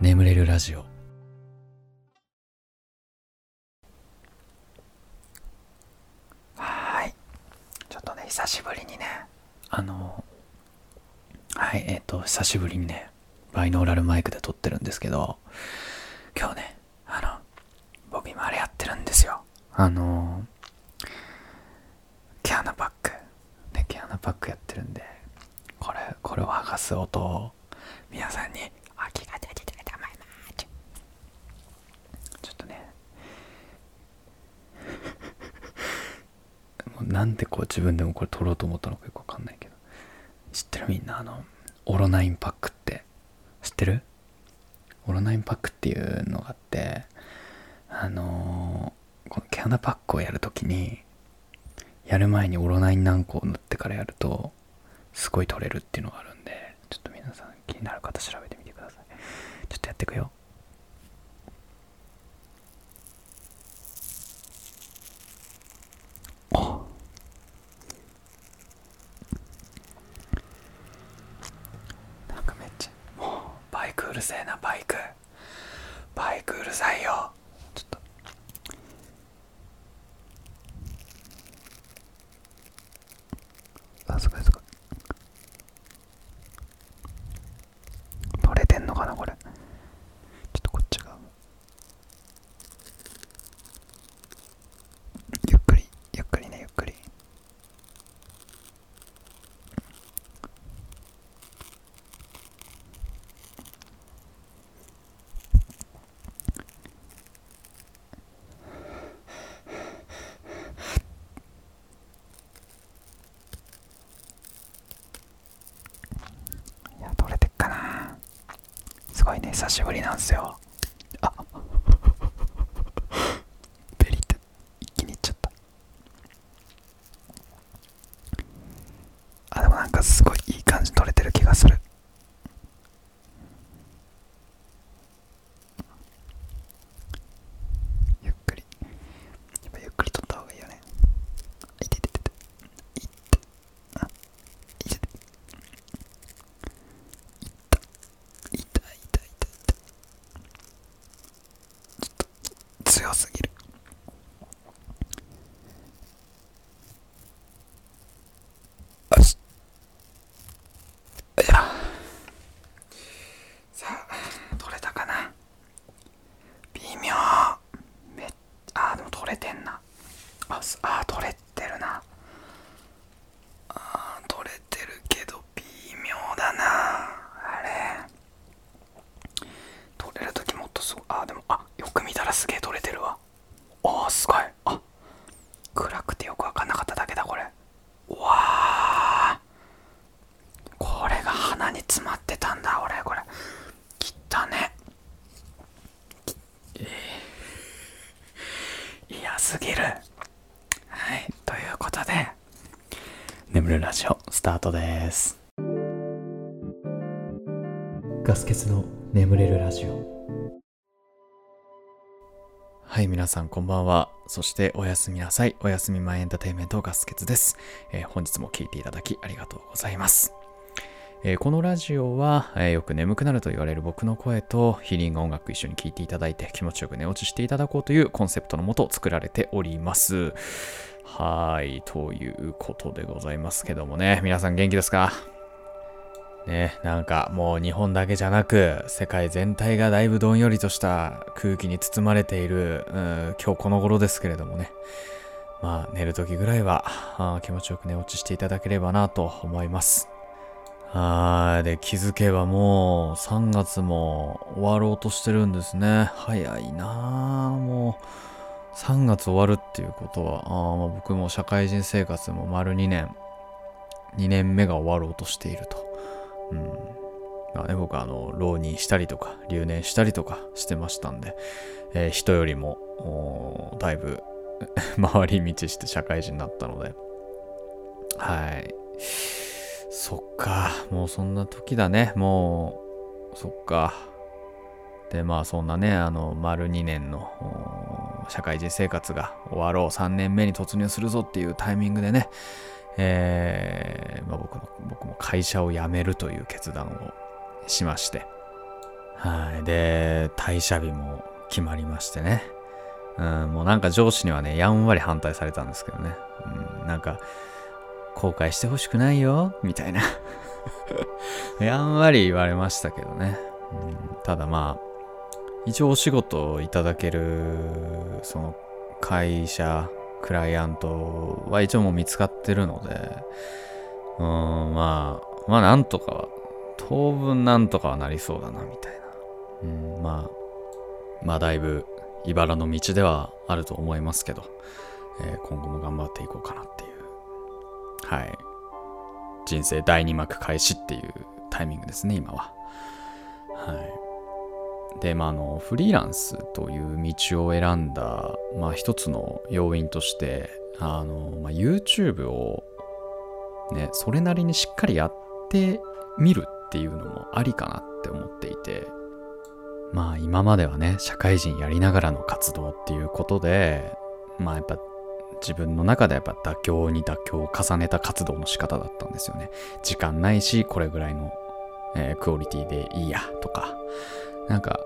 眠れるラジオ。はい。ちょっとね久しぶりにね。あのはいえっ、と久しぶりにねバイノーラルマイクで撮ってるんですけど今日ねあの僕今あれやってるんですよ。あの毛穴パック。ね毛穴パックやってるんでこれこれを剥がす音を皆さんにあ気が出ててたまいますちょっとねもうなんでこう自分でもこれ撮ろうと思ったのかよくわかんないけど。知ってるみんなあのオロナインパックって。知ってる？オロナインパックっていうのがあってあのーこの毛穴パックをやるときにやる前にオロナイン何個を塗ってからやるとすごい取れるっていうのがあるんでちょっと皆さん気になる方調べてみてください。ちょっとやっていくよあなんかめっちゃもうバイクうるせえなバイク。バイクうるさいよちょっとあすごいすごい取れてんのかなこれちょっとこっちがゆっくりゆっくりねゆっくりいや取れてっかなすごいね久しぶりなんすよあベリって一気にいっちゃったあでもなんかすごいいい感じに取れてる気がするゆっくりやっぱゆっくり取った方がいいよねいてててていってあいてて痛い痛い痛い痛いちょっと強すぎるよしいやさあ取れたかな微妙。めあでも取れてんな。ああ取れてるな。あ取れてるけど微妙だな。あれ。取れる時もっとすごい。あでもあよく見たらすげえ取れてるわ。あすごいあ暗くてよく分かんなかっただけだこれうわあこれが鼻に詰まってたんだ俺これ切ったねえー嫌すぎるはいということで眠るラジオスタートです。ガス欠の眠れるラジオ。はい皆さんこんばんは。そしておやすみなさい。おやすみ前エンターテインメントガス欠です、えー本日も聞いていただきありがとうございます。えーこのラジオは、えーよく眠くなると言われる僕の声とヒーリング音楽一緒に聴いていただいて気持ちよく寝落ちしていただこうというコンセプトのもと作られております。はい、ということでございますけどもね、皆さん元気ですか？ね、なんかもう日本だけじゃなく世界全体がだいぶどんよりとした空気に包まれている、うん今日この頃ですけれどもね。まあ寝る時ぐらいはあ気持ちよく寝落ちしていただければなと思います。はい。で、気づけばもう3月も終わろうとしてるんですね。早いなあもう3月終わるっていうことは、あまあ僕も社会人生活も丸2年、2年目が終わろうとしていると。うん。まあね、僕はあの、浪人したりとか、留年したりとかしてましたんで、えー人よりも、だいぶ 回り道して社会人になったので、はい。そっか、もうそんな時だね。もう、そっか。で、まあそんなね、あの、丸2年の社会人生活が終わろう、3年目に突入するぞっていうタイミングでね、えーまあ、僕の僕も会社を辞めるという決断をしまして、はい。で、退社日も決まりましてね。うん、もうなんか上司にはね、やんわり反対されたんですけどね。うん、なんか、後悔してほしくないよ、みたいな やんわり言われましたけどね。うん、ただまあ、一応お仕事をいただける、その会社、クライアントは一応もう見つかってるので、うん、まあ、まあなんとかは、当分なんとかはなりそうだな、みたいな。うん、まあ、まあだいぶ、茨の道ではあると思いますけど、えー、今後も頑張っていこうかなっていう、はい。人生第2幕開始っていうタイミングですね、今は。はい。で、まあ、の、フリーランスという道を選んだ、まあ、一つの要因として、あの、まあ、YouTube をね、それなりにしっかりやってみるっていうのもありかなって思っていて、まあ今まではね、社会人やりながらの活動っていうことで、まあやっぱ自分の中でやっぱ妥協に妥協を重ねた活動の仕方だったんですよね。時間ないし、これぐらいの、えー、クオリティでいいやとか、なんか、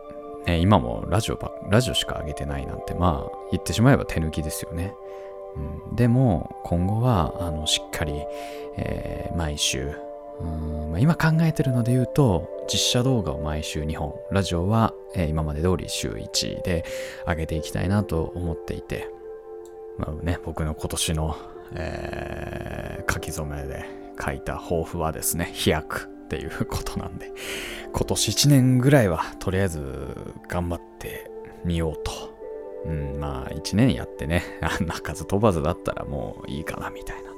ね、今もラジオば、ラジオしか上げてないなんて、まあ言ってしまえば手抜きですよね。うん、でも今後はあのしっかり、えー、毎週うんまあ、今考えてるので言うと実写動画を毎週2本ラジオは、えー、今まで通り週1で上げていきたいなと思っていてまあね僕の今年の、えー、書き初めで書いた抱負はですね飛躍っていうことなんで今年1年ぐらいはとりあえず頑張ってみようと。うん、まあ、一年やってね、あんな数飛ばずだったらもういいかな、みたいな。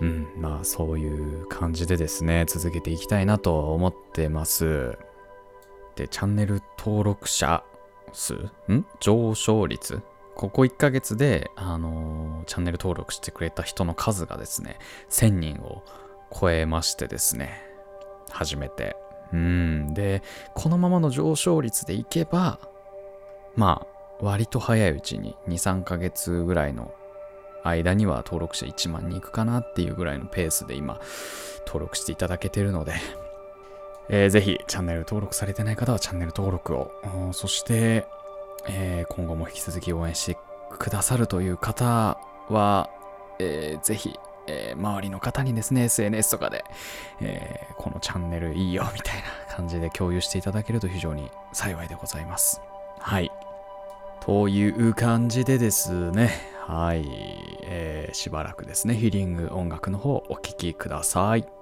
うん、まあ、そういう感じでですね、続けていきたいなと思ってます。で、チャンネル登録者数？ん？上昇率？ここ1ヶ月で、あのー、チャンネル登録してくれた人の数がですね、1000人を超えましてですね、初めて。うん。で、このままの上昇率でいけば、まあ、割と早いうちに2、3ヶ月ぐらいの間には登録者1万人いくかなっていうぐらいのペースで今登録していただけてるので、えー、ぜひチャンネル登録されてない方はチャンネル登録を、そして、えー、今後も引き続き応援してくださるという方は、えー、ぜひ、えー、周りの方にですね、SNS とかで、えー、このチャンネルいいよみたいな感じで共有していただけると非常に幸いでございます。はい。という感じでですね、はい、えー、しばらくですね、ヒーリング音楽の方お聴きください。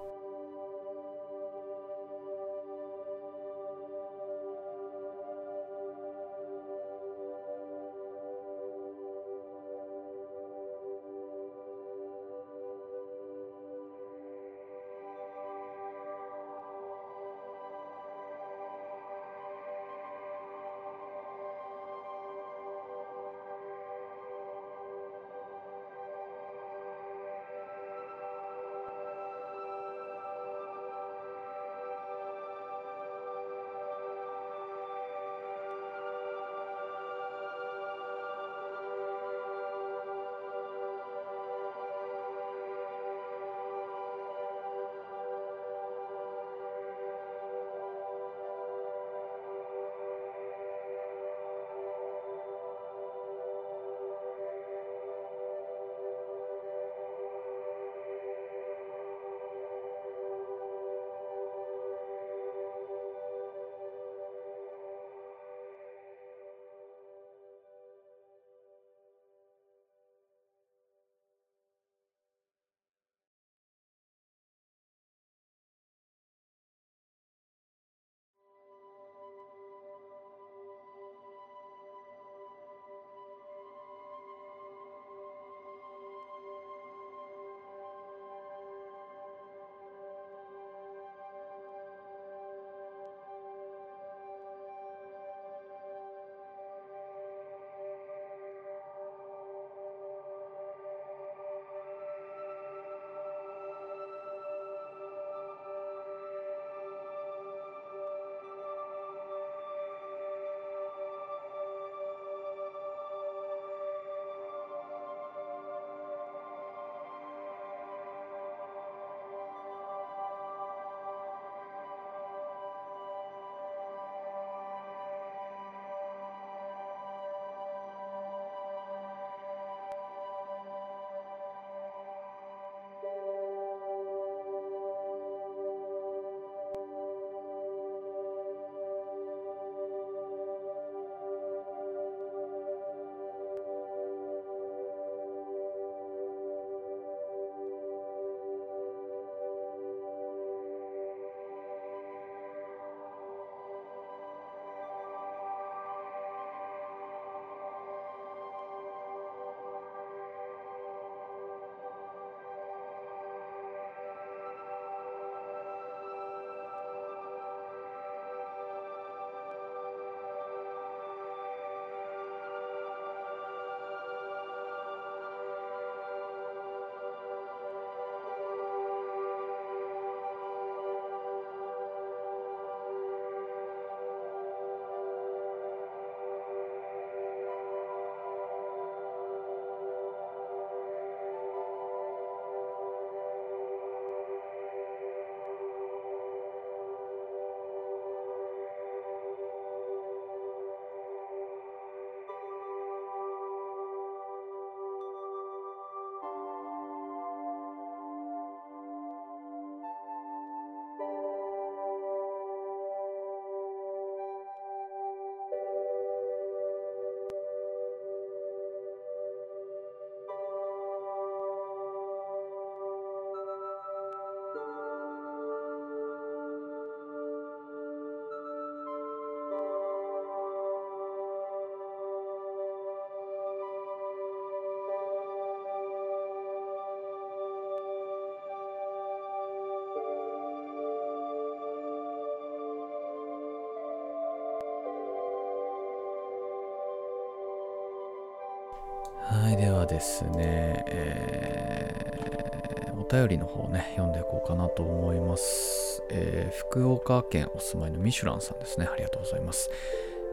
ですね、えー、お便りの方ね、読んでいこうかなと思います。えー、福岡県お住まいのミシュランさんですね。ありがとうございます。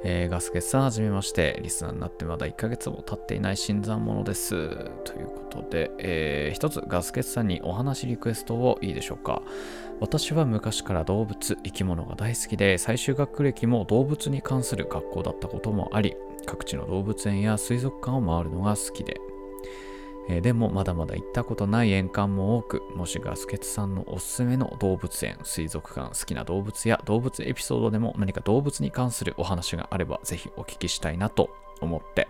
えー、ガスケさん、はじめまして。リスナーになってまだ1ヶ月も経っていない新参者です。ということで、えー、一つガスケさんにお話リクエストをいいでしょうか。私は昔から動物、生き物が大好きで、最終学歴も動物に関する学校だったこともあり、各地の動物園や水族館を回るのが好きで、えー、でもまだまだ行ったことない園館も多く、もしガスケツさんのおすすめの動物園、水族館、好きな動物や動物エピソードでも何か動物に関するお話があれば、ぜひお聞きしたいなと思って、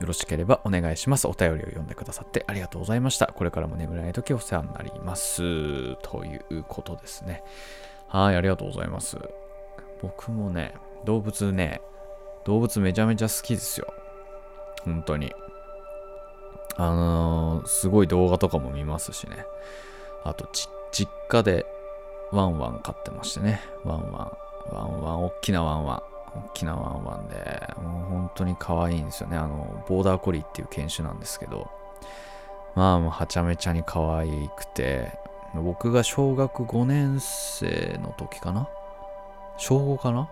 よろしければお願いします。お便りを読んでくださってありがとうございました。これからも眠れない時お世話になります。ということですね。はい、ありがとうございます。僕もね、動物ね、動物めちゃめちゃ好きですよ。本当に。あのー、すごい動画とかも見ますしね。あと、実家でワンワン飼ってましてね。ワンワン、ワンワン、大きなワンワン。大きなワンワンで、もう本当に可愛いんですよね。あの、ボーダーコリーっていう犬種なんですけど、まあもうはちゃめちゃに可愛くて、僕が小学5年生の時かな？小5かな？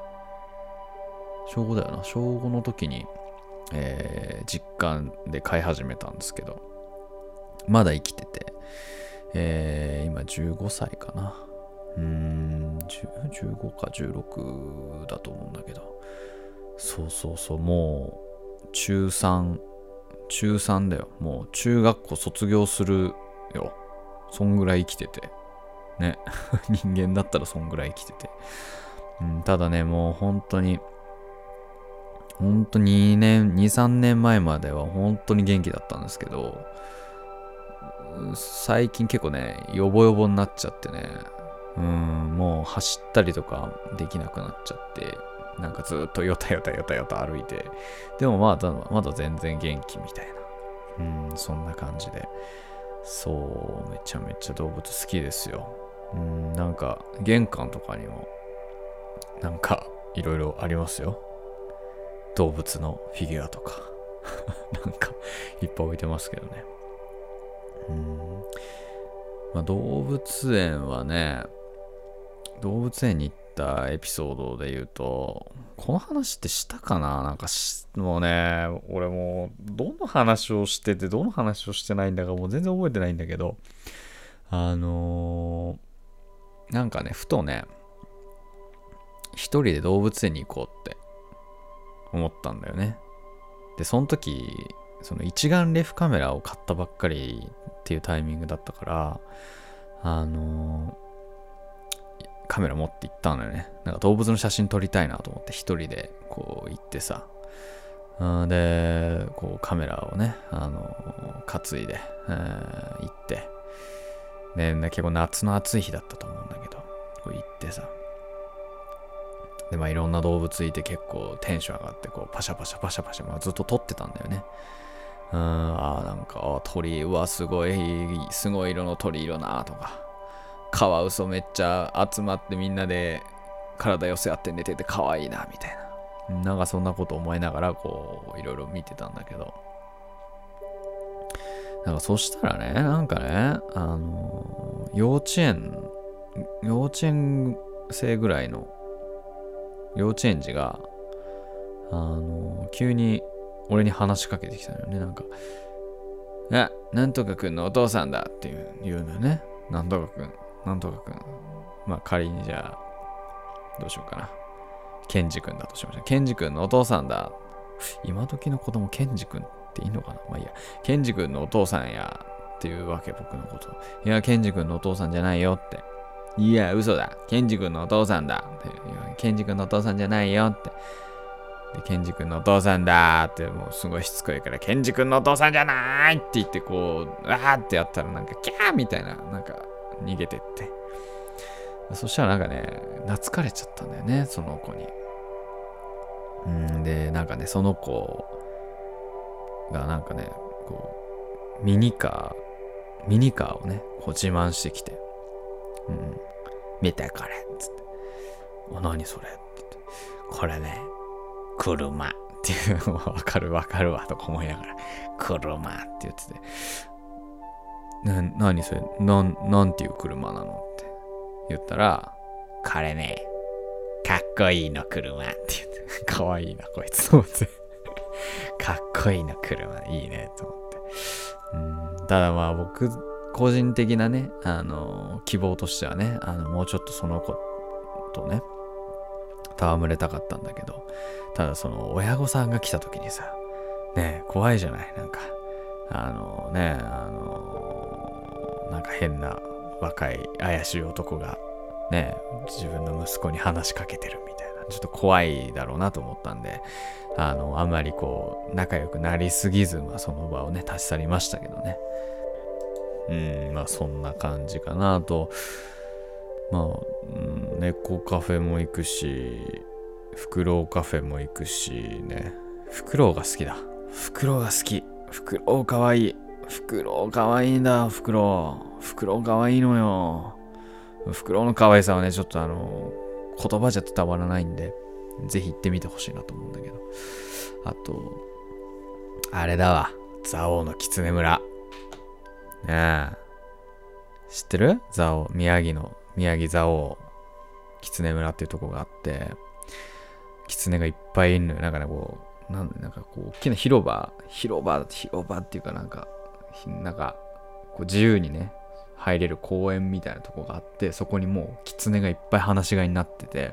小5だよな。小5の時に、えー、実家で飼い始めたんですけど、まだ生きてて、えー、今15歳かな。うーん、15か16だと思うんだけど、そうそうそう、もう、中3、中3だよ。もう中学校卒業するよ。そんぐらい生きてて。ね。人間だったらそんぐらい生きてて。うん、ただね、もう本当に、ほんと2年、2、3年前までは本当に元気だったんですけど、最近結構ね、ヨボヨボになっちゃってね、うん、もう走ったりとかできなくなっちゃって、なんかずっとよたよたよたよた歩いて、でもまだ、まだ全然元気みたいな。うん、そんな感じで。そう、めちゃめちゃ動物好きですよ。うん、なんか玄関とかにも、なんかいろいろありますよ。動物のフィギュアとか なんかいっぱい置いてますけどね。うん。まあ、動物園はね、動物園に行ったエピソードで言うと、この話ってしたかな？なんかもうね、俺もう、どの話をしてて、どの話をしてないんだかもう全然覚えてないんだけど、あのー、なんかね、ふとね、一人で動物園に行こうって思ったんだよね。で、その時、その一眼レフカメラを買ったばっかりっていうタイミングだったから、あの、カメラ持って行ったのよね。なんか動物の写真撮りたいなと思って一人でこう行ってさ。で、こうカメラをね、あの、担いで、えー、行って。で、結構夏の暑い日だったと思うんだけど、こう行ってさ。で、まあいろんな動物いて結構テンション上がって、こうパシャパシャパシャパシャ、まあ、ずっと撮ってたんだよね。うん、ああなんか、鳥、うわ、すごい、すごい色の鳥色なとか、カワウソめっちゃ集まってみんなで体寄せ合って寝てて可愛いな、みたいな。なんかそんなこと思いながら、こう、いろいろ見てたんだけど。なんかそしたらね、なんかね、あの、幼稚園、幼稚園生ぐらいの幼稚園児が、あの、急に俺に話しかけてきたのよね、なんか。あ、なんとかくんのお父さんだっていう言うのよね。なんとかくん、なんとかくん。まあ仮にじゃあ、どうしようかな。ケンジくんだとしましょう。ケンジくんのお父さんだ。今時の子供、ケンジくんっていいのかなまあいいや。ケンジくんのお父さんや。っていうわけ、僕のこと。いや、ケンジくんのお父さんじゃないよって。いや、嘘だ。ケンジ君のお父さんだ。ケンジ君のお父さんじゃないよって。で、ケンジ君のお父さんだって、もうすごいしつこいから、ケンジ君のお父さんじゃないって言って、こう、わーってやったら、なんか、キャーみたいな、なんか、逃げてって。そしたらなんかね、懐かれちゃったんだよね、その子に。うんで、なんかね、その子がなんかね、こう、ミニカー、ミニカーをね、こう自慢してきて。うん。見てこれっつって。お、何それ？ってって。これね、車っていうのわかるわかるわとか思いながら、車って言ってて、な、何それ、なん、なんていう車なの？って言ったら、彼ね、かっこいいの車って言って、かわいいな、こいつと思って。かっこいいの車、いいね、と思って。うん、ただまあ僕、個人的なね、あの、希望としてはね、あの、もうちょっとその子とね、戯れたかったんだけど、ただその親御さんが来た時にさ、ね怖いじゃない？なんか、あのね、あのなんか変な若い怪しい男がね、自分の息子に話しかけてるみたいな、ちょっと怖いだろうなと思ったんで、あの、あんまりこう、仲良くなりすぎず、まあその場をね、立ち去りましたけどね。うん、まあそんな感じかなと。まあ、うん、猫カフェも行くし、フクロウカフェも行くしね。フクロウが好きだ。フクロウが好き。フクロウかわいい。フクロウかわいいんだ、フクロウ。フクロウかわいいのよ。フクロウの可愛さはね、ちょっとあの、言葉じゃ伝わらないんで、ぜひ行ってみてほしいなと思うんだけど。あと、あれだわ。蔵王の狐村。ねえ。知ってる？蔵王、宮城の宮城蔵王、狐村っていうとこがあって、狐がいっぱいいるのよ。なんかね、こう、なんなんかこう、大きな広場、広場、広場っていうかなんか、なんか、こう自由にね、入れる公園みたいなとこがあって、そこにもう狐がいっぱい放し飼いになってて、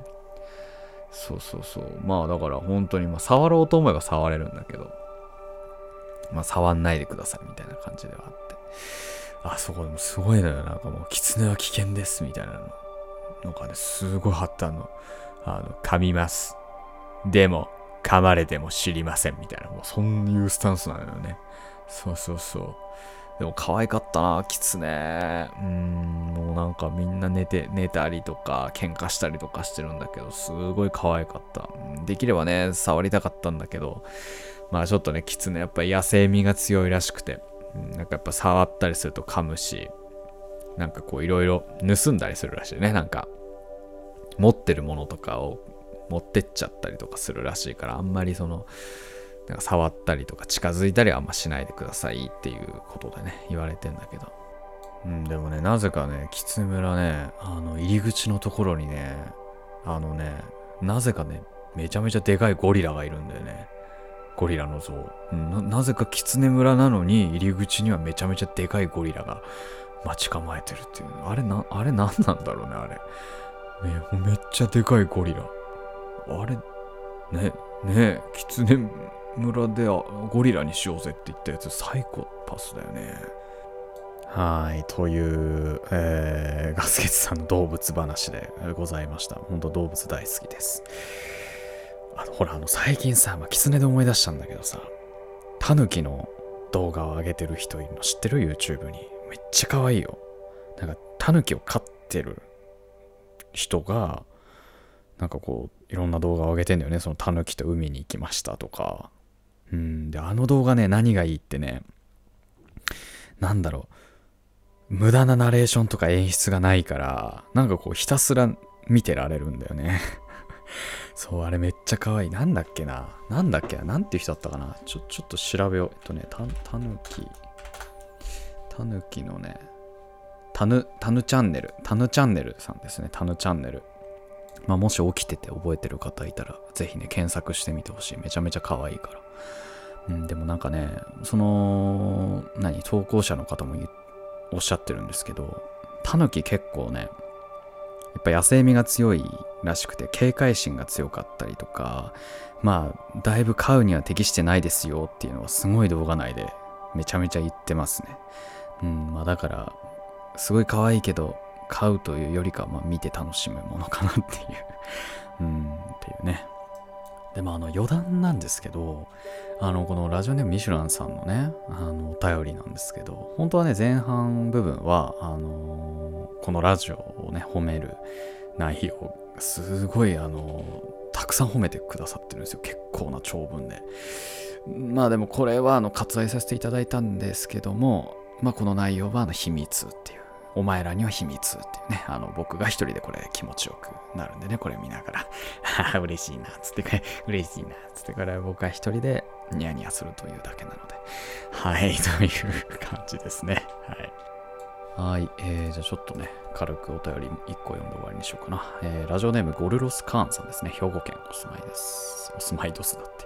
そうそうそう。まあだから本当に、まあ触ろうと思えば触れるんだけど、まあ触んないでくださいみたいな感じではあって。あそこでもすごいのよ。なんかもう、狐は危険ですみたいなの。なんかね、すごい貼ったの。あの、噛みます。でも、噛まれても知りませんみたいな。もう、そういうスタンスなのよね。そうそうそう。でも可愛かったな、キツネ。うん、もうなんかみんな寝て、寝たりとか、喧嘩したりとかしてるんだけど、すごい可愛かった。できればね、触りたかったんだけど、まあちょっとね、キツネやっぱ野生味が強いらしくて、なんかやっぱ触ったりすると噛むし、なんかこういろいろ盗んだりするらしいね。なんか、持ってるものとかを持ってっちゃったりとかするらしいから、あんまりその、なんか触ったりとか近づいたりはあんましないでくださいっていうことでね、言われてんだけど。うん、でもね、なぜかね、キツ村ね、あの、入り口のところにね、あのね、なぜかね、めちゃめちゃでかいゴリラがいるんだよね。ゴリラの像。ななぜか狐村なのに入り口にはめちゃめちゃでかいゴリラが待ち構えてるっていう。あれな、あれ何なんだろうね、あれ。ね、めっちゃでかいゴリラ。あれ、ね、ね狐村でゴリラにしようぜって言ったやつサイコパスだよね。はい、という、えー、ガスケツさんの動物話でございました。本当動物大好きです。あの、ほら、あの、最近さ、まあ、キツネで思い出したんだけどさ、タヌキの動画を上げてる人いるの知ってる ?YouTube に。めっちゃ可愛いよ。なんか、タヌキを飼ってる人が、なんかこう、いろんな動画を上げてんだよね。そのタヌキと海に行きましたとか。うん。で、あの動画ね、何がいいってね、なんだろう。無駄なナレーションとか演出がないから、なんかこう、ひたすら見てられるんだよね。そう、あれめっちゃ可愛い。なんだっけななんだっけななんていう人だったかなちょ、ちょっと調べよう。えっとね、た、たぬき。たぬきのね、たぬ、たぬチャンネル。たぬチャンネルさんですね。たぬチャンネル。まあ、もし起きてて覚えてる方いたら、ぜひね、検索してみてほしい。めちゃめちゃ可愛いから。うん、でもなんかね、その、何、投稿者の方もおっしゃってるんですけど、タヌキ結構ね、やっぱ野生味が強いらしくて警戒心が強かったりとかまあだいぶ飼うには適してないですよっていうのはすごい動画内でめちゃめちゃ言ってますね。うんまあだからすごい可愛いけど飼うというよりかはまあ見て楽しむものかなっていう。うんっていうね。でもあの余談なんですけどあのこのラジオネームミシュランさんのねあのお便りなんですけど本当はね前半部分はあのこのラジオをね褒める内容すごいあのたくさん褒めてくださってるんですよ。結構な長文で。まあでもこれはあの割愛させていただいたんですけどもまあこの内容はあの秘密っていう。お前らには秘密っていうね、あの、僕が一人でこれ気持ちよくなるんでね、これ見ながら、は 嬉しいな、つって、嬉しいな、つって、これ僕は一人でニヤニヤするというだけなので、はい、という感じですね。はい。はい、えー、じゃあちょっとね、軽くお便り1個読んで終わりにしようかな。えー、ラジオネームゴルロスカーンさんですね。兵庫県お住まいです。お住まいどすだって。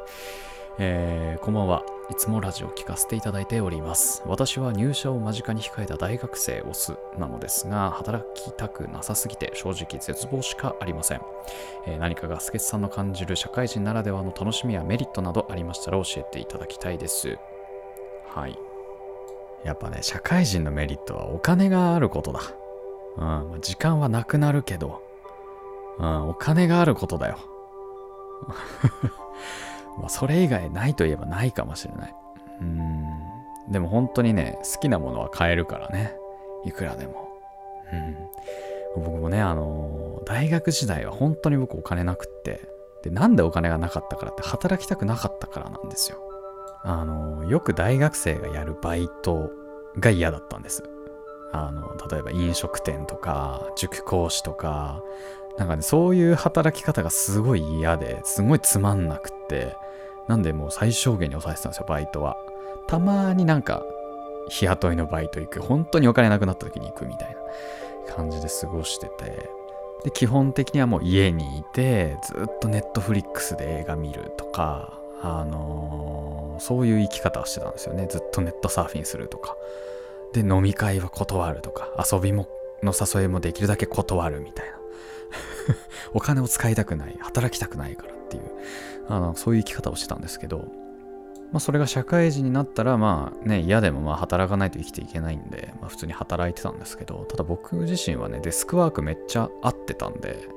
えー、こんばんは。いつもラジオを聞かせていただいております。私は入社を間近に控えた大学生オスなのですが、働きたくなさすぎて正直絶望しかありません。えー、何かがスケツさんの感じる社会人ならではの楽しみやメリットなどありましたら教えていただきたいです。はい。やっぱね、社会人のメリットはお金があることだ。うん、時間はなくなるけど、うん、お金があることだよ。まあ、それ以外ないといえばないかもしれない。うん。でも本当にね、好きなものは買えるからね。いくらでも。うん。僕もね、あのー、大学時代は本当に僕お金なくって。で、なんでお金がなかったからって働きたくなかったからなんですよ。あの、よく大学生がやるバイトが嫌だったんです。あの、例えば飲食店とか、塾講師とか、なんかね、そういう働き方がすごい嫌で、すごいつまんなくって、なんでもう最小限に抑えてたんですよ、バイトは。たまになんか、日雇いのバイト行く、本当にお金なくなった時に行くみたいな感じで過ごしてて、で、基本的にはもう家にいて、ずっとネットフリックスで映画見るとか、あのー、そういう生き方をしてたんですよね。ずっとネットサーフィンするとか。で、飲み会は断るとか、遊びもの誘いもできるだけ断るみたいな。お金を使いたくない、働きたくないからっていう、あのそういう生き方をしてたんですけど、まあ、それが社会人になったら、まあね、嫌でもまあ働かないと生きていけないんで、まあ、普通に働いてたんですけど、ただ僕自身はね、デスクワークめっちゃ合ってたんで、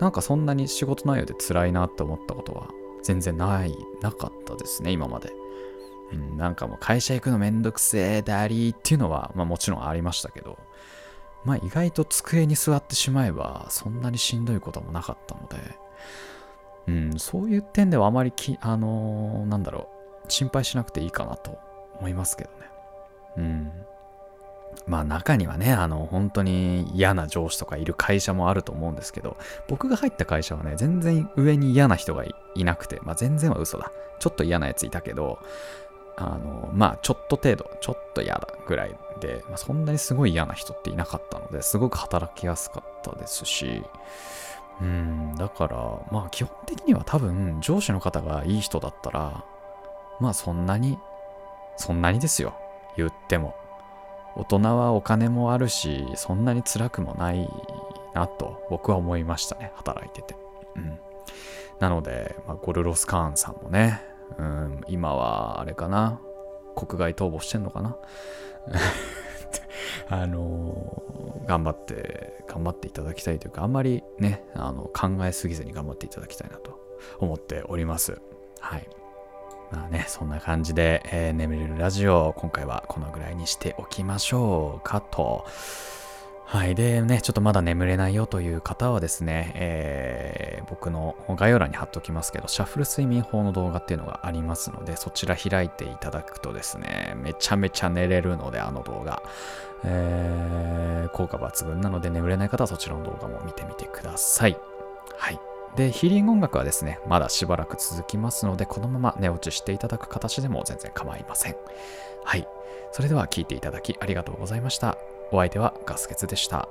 なんかそんなに仕事内容で辛いなって思ったことは全然ない、なかったですね、今まで。うん、なんかもう会社行くのめんどくせえだりっていうのは、まあもちろんありましたけど、まあ意外と机に座ってしまえばそんなにしんどいこともなかったので、うん、そういう点ではあまりき、あのー、なんだろう、心配しなくていいかなと思いますけどね。うん。まあ中にはね、あの、本当に嫌な上司とかいる会社もあると思うんですけど、僕が入った会社はね、全然上に嫌な人がいなくて、まあ全然は嘘だ。ちょっと嫌なやついたけど、あの、まあちょっと程度、ちょっと嫌だぐらいで、まあ、そんなにすごい嫌な人っていなかったので、すごく働きやすかったですし、うん、だから、まあ基本的には多分上司の方がいい人だったら、まあそんなに、そんなにですよ。言っても。大人はお金もあるし、そんなに辛くもないなと僕は思いましたね。働いてて。うん。なので、まあ、ゴルロスカーンさんもね、うん、今はあれかな。国外逃亡してんのかな？あの、頑張って、頑張っていただきたいというか、あんまりね、あの考えすぎずに頑張っていただきたいなと思っております。はい。まあね、そんな感じで、えー、眠れるラジオ、今回はこのぐらいにしておきましょうかと。はい。でね、ちょっとまだ眠れないよという方はですね、えー、僕の概要欄に貼っときますけど、シャッフル睡眠法の動画っていうのがありますので、そちら開いていただくとですね、めちゃめちゃ寝れるので、あの動画。えー、効果抜群なので、眠れない方はそちらの動画も見てみてください。はい。で、ヒーリング音楽はですね、まだしばらく続きますので、このまま寝落ちしていただく形でも全然構いません。はい。それでは聴いていただきありがとうございました。お相手はガスケツでした。